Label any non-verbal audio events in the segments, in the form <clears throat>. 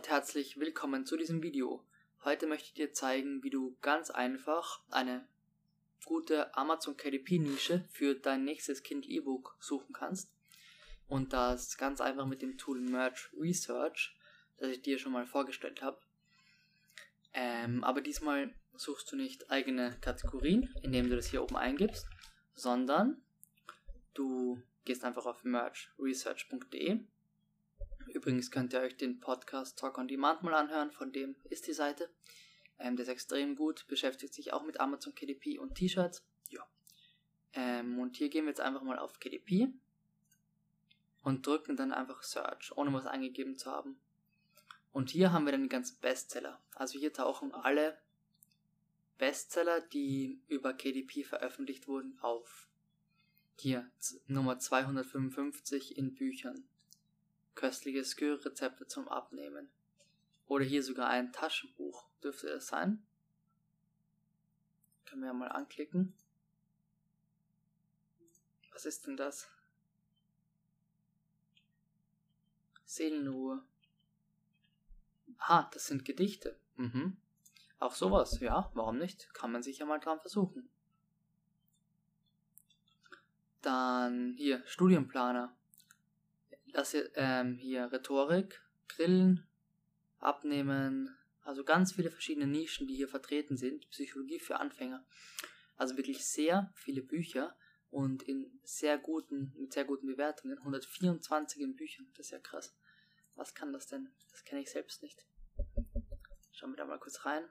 und herzlich willkommen zu diesem Video. Heute möchte ich dir zeigen, wie du ganz einfach eine gute Amazon KDP Nische für dein nächstes Kindle E-Book suchen kannst. Und das ganz einfach mit dem Tool Merge Research, das ich dir schon mal vorgestellt habe. Ähm, aber diesmal suchst du nicht eigene Kategorien, indem du das hier oben eingibst, sondern du gehst einfach auf mergeresearch.de Übrigens könnt ihr euch den Podcast Talk on Demand mal anhören, von dem ist die Seite. Ähm, der ist extrem gut, beschäftigt sich auch mit Amazon KDP und T-Shirts. Ja. Ähm, und hier gehen wir jetzt einfach mal auf KDP und drücken dann einfach Search, ohne was eingegeben zu haben. Und hier haben wir dann die ganzen Bestseller. Also hier tauchen alle Bestseller, die über KDP veröffentlicht wurden, auf. Hier Nummer 255 in Büchern köstliche Skür-Rezepte zum Abnehmen. Oder hier sogar ein Taschenbuch, dürfte es sein. Können wir ja mal anklicken. Was ist denn das? Seelenruhe. Ah, das sind Gedichte. Mhm. Auch sowas, ja, warum nicht? Kann man sich ja mal dran versuchen. Dann hier, Studienplaner das ähm, hier Rhetorik, Grillen, Abnehmen, also ganz viele verschiedene Nischen, die hier vertreten sind. Psychologie für Anfänger. Also wirklich sehr viele Bücher und in sehr guten, mit sehr guten Bewertungen. 124 in Büchern, das ist ja krass. Was kann das denn? Das kenne ich selbst nicht. Schauen wir da mal kurz rein.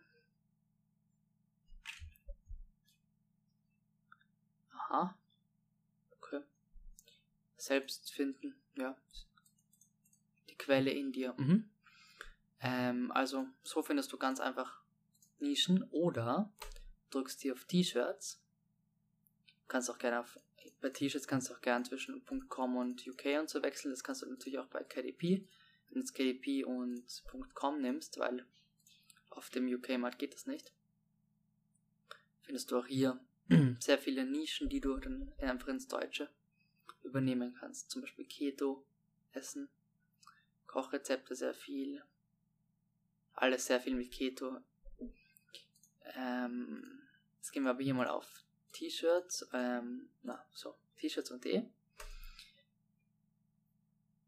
Aha. Selbst finden ja, die Quelle in dir. Mhm. Ähm, also so findest du ganz einfach Nischen oder drückst hier auf T-Shirts. Kannst auch gerne auf bei T-Shirts kannst du auch gerne zwischen .com und UK und so wechseln. Das kannst du natürlich auch bei KDP. Wenn du jetzt KDP und .com nimmst, weil auf dem UK-Markt geht das nicht, findest du auch hier <clears throat> sehr viele Nischen, die du dann einfach ins Deutsche übernehmen kannst. Zum Beispiel Keto, Essen, Kochrezepte sehr viel, alles sehr viel mit Keto. Ähm, jetzt gehen wir aber hier mal auf T-Shirts, ähm, na, so, T-Shirts und D.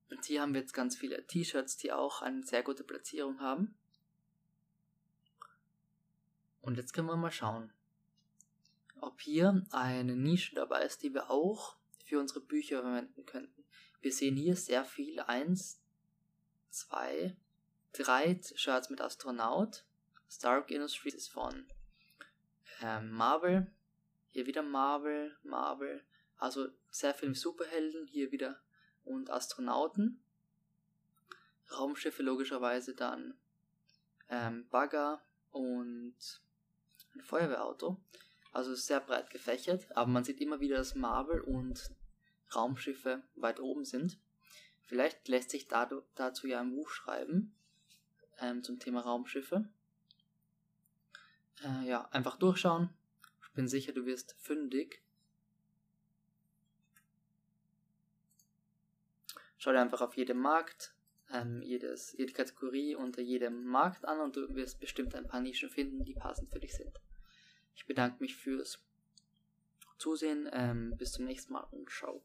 Und hier haben wir jetzt ganz viele T-Shirts, die auch eine sehr gute Platzierung haben. Und jetzt können wir mal schauen, ob hier eine Nische dabei ist, die wir auch für unsere Bücher verwenden könnten. Wir sehen hier sehr viel. Eins, zwei, drei Shirts mit Astronaut. Stark Industries ist von ähm, Marvel. Hier wieder Marvel, Marvel. Also sehr viel Superhelden. Hier wieder und Astronauten. Raumschiffe logischerweise dann ähm, Bagger und ein Feuerwehrauto. Also sehr breit gefächert, aber man sieht immer wieder, dass Marvel und Raumschiffe weit oben sind. Vielleicht lässt sich dazu ja ein Buch schreiben ähm, zum Thema Raumschiffe. Äh, ja, einfach durchschauen. Ich bin sicher, du wirst fündig. Schau dir einfach auf jedem Markt, ähm, jedes, jede Kategorie unter jedem Markt an und du wirst bestimmt ein paar Nischen finden, die passend für dich sind. Ich bedanke mich fürs Zusehen. Ähm, bis zum nächsten Mal und ciao.